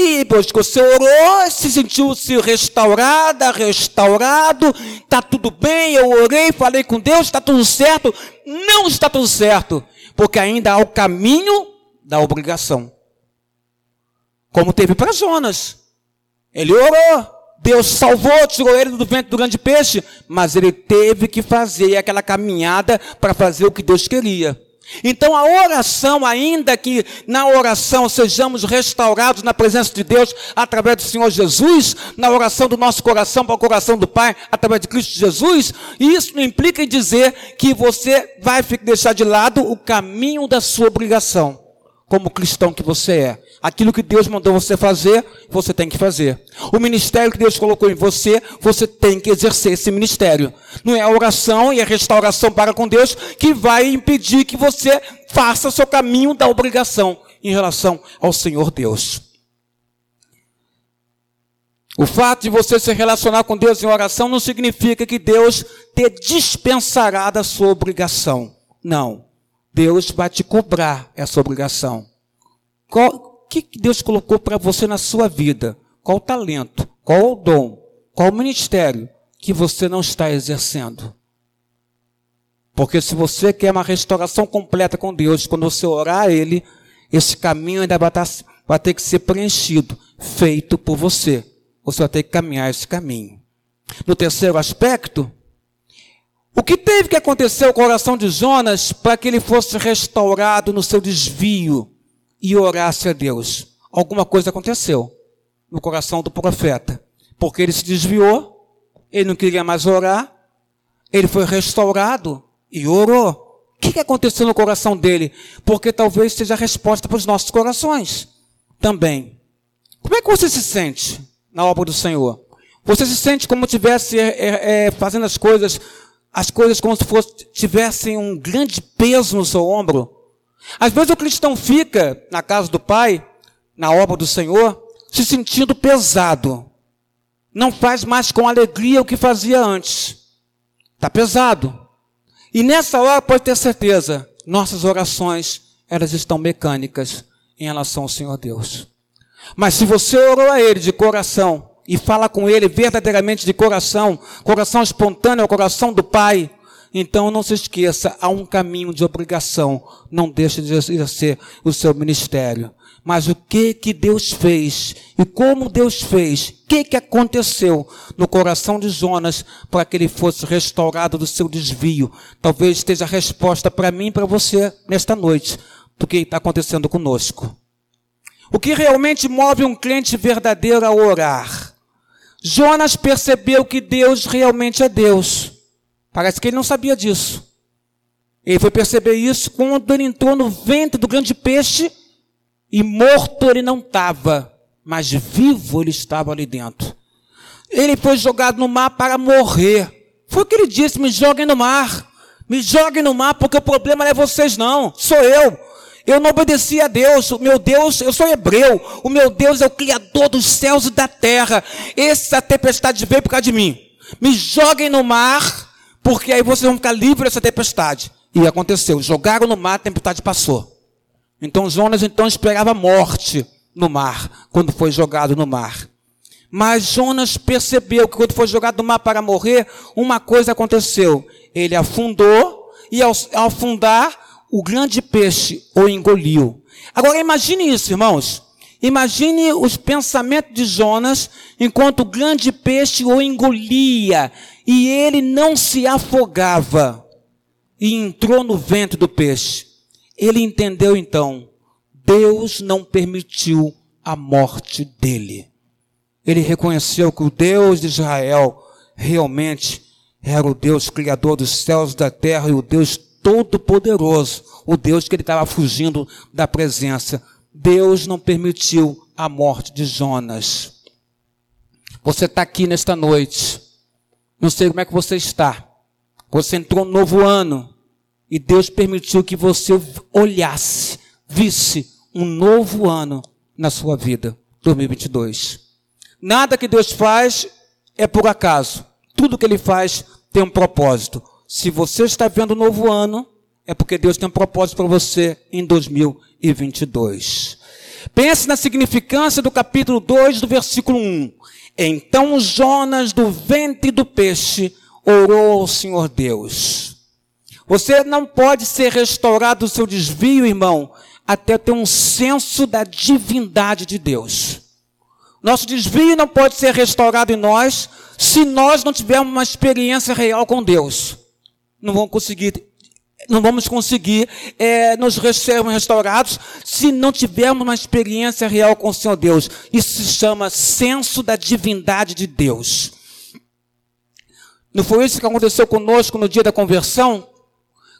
E depois que você orou, se sentiu-se restaurada, restaurado, está tudo bem, eu orei, falei com Deus, está tudo certo. Não está tudo certo, porque ainda há o caminho da obrigação. Como teve para Jonas. Ele orou, Deus salvou, tirou ele do ventre do grande peixe, mas ele teve que fazer aquela caminhada para fazer o que Deus queria. Então a oração, ainda que na oração sejamos restaurados na presença de Deus através do Senhor Jesus, na oração do nosso coração para o coração do Pai através de Cristo Jesus, isso não implica em dizer que você vai deixar de lado o caminho da sua obrigação, como cristão que você é. Aquilo que Deus mandou você fazer, você tem que fazer. O ministério que Deus colocou em você, você tem que exercer esse ministério. Não é a oração e a restauração para com Deus que vai impedir que você faça seu caminho da obrigação em relação ao Senhor Deus. O fato de você se relacionar com Deus em oração não significa que Deus te dispensará da sua obrigação. Não. Deus vai te cobrar essa obrigação. Qual, que Deus colocou para você na sua vida? Qual o talento? Qual o dom? Qual o ministério que você não está exercendo? Porque se você quer uma restauração completa com Deus, quando você orar a Ele, esse caminho ainda vai, estar, tá, vai ter que ser preenchido, feito por você. Você vai ter que caminhar esse caminho. No terceiro aspecto, o que teve que acontecer ao coração de Jonas para que ele fosse restaurado no seu desvio? e orasse a Deus, alguma coisa aconteceu no coração do profeta, porque ele se desviou, ele não queria mais orar, ele foi restaurado e orou. O que aconteceu no coração dele? Porque talvez seja a resposta para os nossos corações também. Como é que você se sente na obra do Senhor? Você se sente como tivesse é, é, é, fazendo as coisas, as coisas como se fosse, tivessem um grande peso no seu ombro? Às vezes o cristão fica na casa do Pai, na obra do Senhor, se sentindo pesado. Não faz mais com alegria o que fazia antes. Está pesado. E nessa hora pode ter certeza, nossas orações, elas estão mecânicas em relação ao Senhor Deus. Mas se você orou a Ele de coração e fala com Ele verdadeiramente de coração, coração espontâneo, coração do Pai, então não se esqueça, há um caminho de obrigação. Não deixe de exercer o seu ministério. Mas o que que Deus fez e como Deus fez? O que que aconteceu no coração de Jonas para que ele fosse restaurado do seu desvio? Talvez esteja a resposta para mim e para você nesta noite do que está acontecendo conosco. O que realmente move um crente verdadeiro a orar? Jonas percebeu que Deus realmente é Deus. Parece que ele não sabia disso. Ele foi perceber isso quando ele entrou no ventre do grande peixe e morto ele não estava, mas vivo ele estava ali dentro. Ele foi jogado no mar para morrer. Foi o que ele disse: me joguem no mar. Me joguem no mar, porque o problema não é vocês, não. Sou eu. Eu não obedeci a Deus. O meu Deus, eu sou hebreu. O meu Deus é o Criador dos céus e da terra. Essa tempestade veio por causa de mim. Me joguem no mar porque aí vocês vão ficar livres dessa tempestade. E aconteceu, jogaram no mar, a tempestade passou. Então Jonas então esperava morte no mar, quando foi jogado no mar. Mas Jonas percebeu que quando foi jogado no mar para morrer, uma coisa aconteceu. Ele afundou e ao afundar, o grande peixe o engoliu. Agora imagine isso, irmãos. Imagine os pensamentos de Jonas enquanto o grande peixe o engolia e ele não se afogava e entrou no ventre do peixe. Ele entendeu então, Deus não permitiu a morte dele. Ele reconheceu que o Deus de Israel realmente era o Deus criador dos céus e da terra e o Deus todo-poderoso, o Deus que ele estava fugindo da presença. Deus não permitiu a morte de Jonas. Você está aqui nesta noite não sei como é que você está. Você entrou no novo ano e Deus permitiu que você olhasse, visse um novo ano na sua vida, 2022. Nada que Deus faz é por acaso. Tudo que Ele faz tem um propósito. Se você está vendo um novo ano, é porque Deus tem um propósito para você em 2022. Pense na significância do capítulo 2, do versículo 1. Então Jonas, do ventre do peixe, orou ao Senhor Deus. Você não pode ser restaurado do seu desvio, irmão, até ter um senso da divindade de Deus. Nosso desvio não pode ser restaurado em nós se nós não tivermos uma experiência real com Deus. Não vamos conseguir, não vamos conseguir é, nos sermos restaurados se não tivermos uma experiência real com o Senhor Deus. Isso se chama senso da divindade de Deus. Não foi isso que aconteceu conosco no dia da conversão?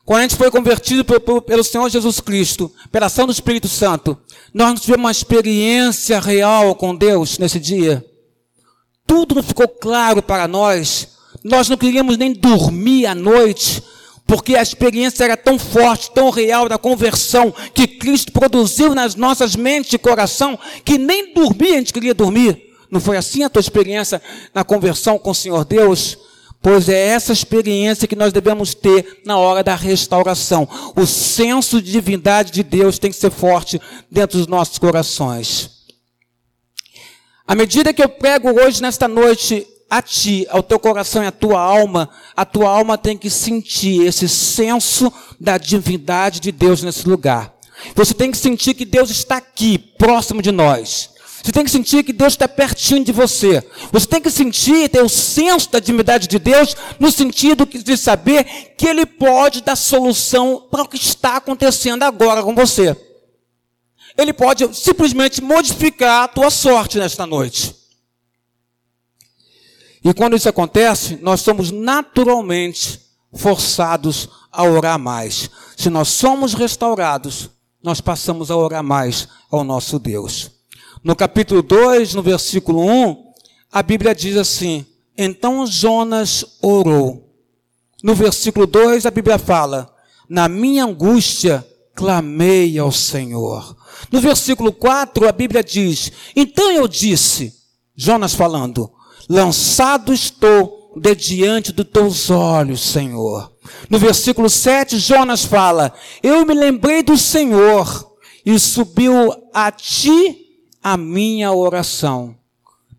Quando a gente foi convertido pelo, Senhor Jesus Cristo, pela ação do Espírito Santo, nós não tivemos uma experiência real com Deus nesse dia. Tudo ficou claro para nós. Nós não queríamos nem dormir à noite, porque a experiência era tão forte, tão real da conversão que Cristo produziu nas nossas mentes e coração, que nem dormir a gente queria dormir. Não foi assim a tua experiência na conversão com o Senhor Deus? Pois é essa experiência que nós devemos ter na hora da restauração. O senso de divindade de Deus tem que ser forte dentro dos nossos corações. À medida que eu prego hoje, nesta noite, a ti, ao teu coração e à tua alma, a tua alma tem que sentir esse senso da divindade de Deus nesse lugar. Você tem que sentir que Deus está aqui, próximo de nós. Você tem que sentir que Deus está pertinho de você. Você tem que sentir, ter o senso da divindade de Deus, no sentido de saber que Ele pode dar solução para o que está acontecendo agora com você. Ele pode simplesmente modificar a tua sorte nesta noite. E quando isso acontece, nós somos naturalmente forçados a orar mais. Se nós somos restaurados, nós passamos a orar mais ao nosso Deus. No capítulo 2, no versículo 1, a Bíblia diz assim: Então Jonas orou. No versículo 2, a Bíblia fala: Na minha angústia clamei ao Senhor. No versículo 4, a Bíblia diz: Então eu disse, Jonas falando: Lançado estou de diante dos teus olhos, Senhor. No versículo 7, Jonas fala: Eu me lembrei do Senhor e subiu a ti a minha oração.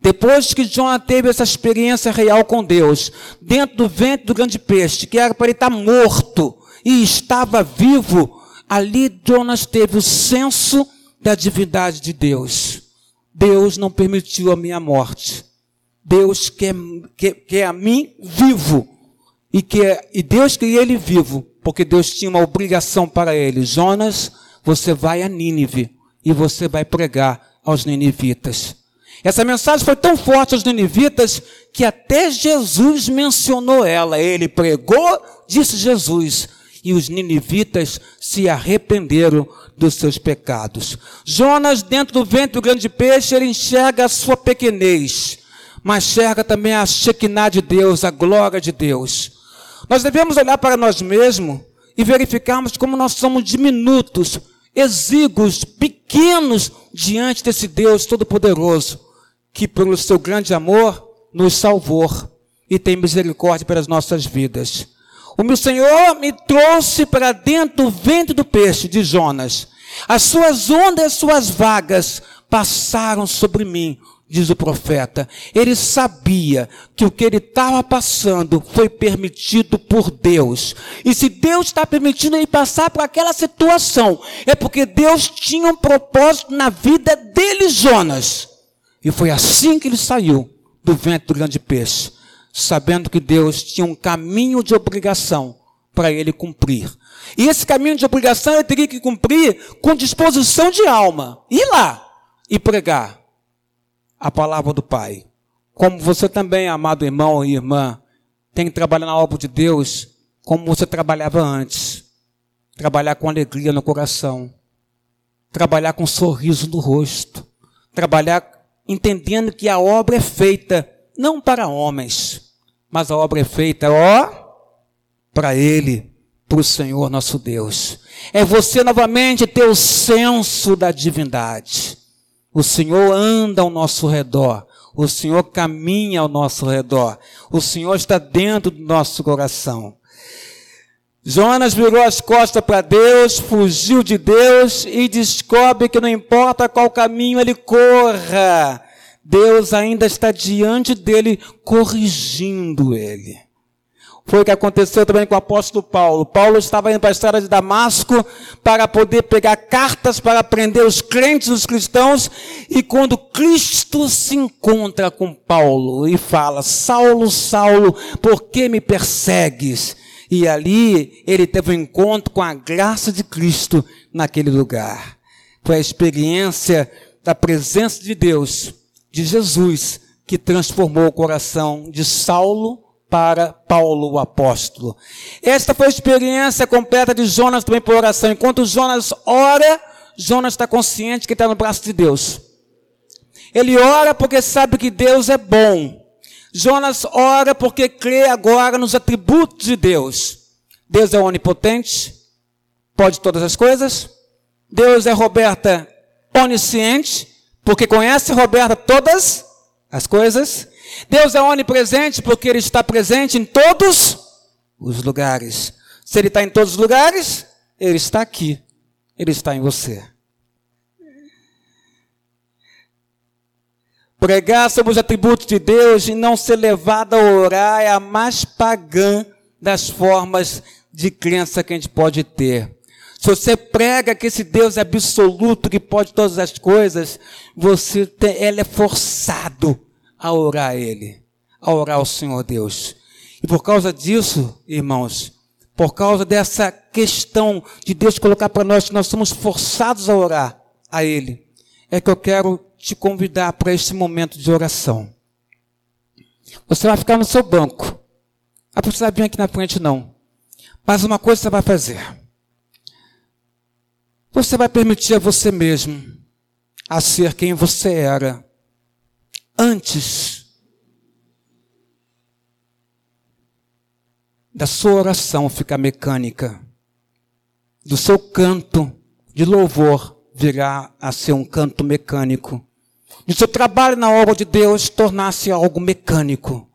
Depois que Jonas teve essa experiência real com Deus, dentro do ventre do grande peixe, que era para ele estar morto e estava vivo, ali Jonas teve o senso da divindade de Deus. Deus não permitiu a minha morte. Deus quer, quer, quer a mim vivo. E, quer, e Deus queria ele vivo, porque Deus tinha uma obrigação para ele. Jonas, você vai a Nínive e você vai pregar aos ninivitas. Essa mensagem foi tão forte aos ninivitas que até Jesus mencionou ela. Ele pregou, disse Jesus, e os ninivitas se arrependeram dos seus pecados. Jonas, dentro do ventre do grande peixe, ele enxerga a sua pequenez, mas enxerga também a Shekinah de Deus, a glória de Deus. Nós devemos olhar para nós mesmos e verificarmos como nós somos diminutos exíguos, pequenos diante desse Deus Todo-Poderoso, que pelo seu grande amor nos salvou e tem misericórdia pelas nossas vidas. O meu Senhor me trouxe para dentro do ventre do peixe de Jonas. As suas ondas, as suas vagas passaram sobre mim diz o profeta. Ele sabia que o que ele estava passando foi permitido por Deus. E se Deus está permitindo ele passar por aquela situação, é porque Deus tinha um propósito na vida dele, Jonas. E foi assim que ele saiu do ventre do grande peixe, sabendo que Deus tinha um caminho de obrigação para ele cumprir. E esse caminho de obrigação ele teria que cumprir com disposição de alma. Ir lá e pregar a palavra do Pai. Como você também, amado irmão e irmã, tem que trabalhar na obra de Deus como você trabalhava antes. Trabalhar com alegria no coração. Trabalhar com um sorriso no rosto. Trabalhar entendendo que a obra é feita não para homens, mas a obra é feita, ó, para Ele, para o Senhor nosso Deus. É você novamente ter o senso da divindade. O Senhor anda ao nosso redor. O Senhor caminha ao nosso redor. O Senhor está dentro do nosso coração. Jonas virou as costas para Deus, fugiu de Deus e descobre que não importa qual caminho ele corra, Deus ainda está diante dele, corrigindo ele. Foi o que aconteceu também com o apóstolo Paulo. Paulo estava indo para a estrada de Damasco para poder pegar cartas para prender os crentes, os cristãos, e quando Cristo se encontra com Paulo e fala: Saulo, Saulo, por que me persegues? E ali ele teve um encontro com a graça de Cristo naquele lugar. Foi a experiência da presença de Deus, de Jesus, que transformou o coração de Saulo para Paulo o apóstolo. Esta foi a experiência completa de Jonas também por oração. Enquanto Jonas ora, Jonas está consciente que está no braço de Deus. Ele ora porque sabe que Deus é bom. Jonas ora porque crê agora nos atributos de Deus. Deus é onipotente, pode todas as coisas. Deus é Roberta onisciente, porque conhece Roberta todas as coisas. Deus é onipresente porque Ele está presente em todos os lugares. Se Ele está em todos os lugares, Ele está aqui. Ele está em você. Pregar sobre os atributos de Deus e não ser levado a orar é a mais pagã das formas de crença que a gente pode ter. Se você prega que esse Deus é absoluto, que pode todas as coisas, você tem, ele é forçado a orar a Ele, a orar ao Senhor Deus. E por causa disso, irmãos, por causa dessa questão de Deus colocar para nós que nós somos forçados a orar a Ele, é que eu quero te convidar para este momento de oração. Você vai ficar no seu banco. Não precisa vir aqui na frente, não. Mas uma coisa você vai fazer. Você vai permitir a você mesmo a ser quem você era antes da sua oração ficar mecânica, do seu canto de louvor virar a ser um canto mecânico, do seu trabalho na obra de Deus tornar-se algo mecânico,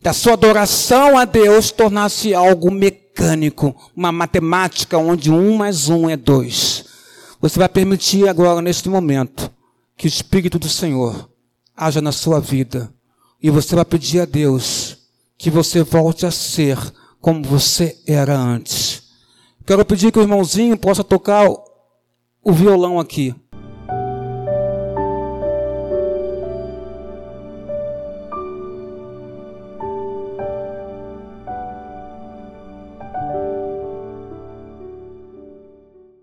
da sua adoração a Deus tornar-se algo mecânico, uma matemática onde um mais um é dois. Você vai permitir agora, neste momento, que o Espírito do Senhor haja na sua vida. E você vai pedir a Deus que você volte a ser como você era antes. Quero pedir que o irmãozinho possa tocar o violão aqui.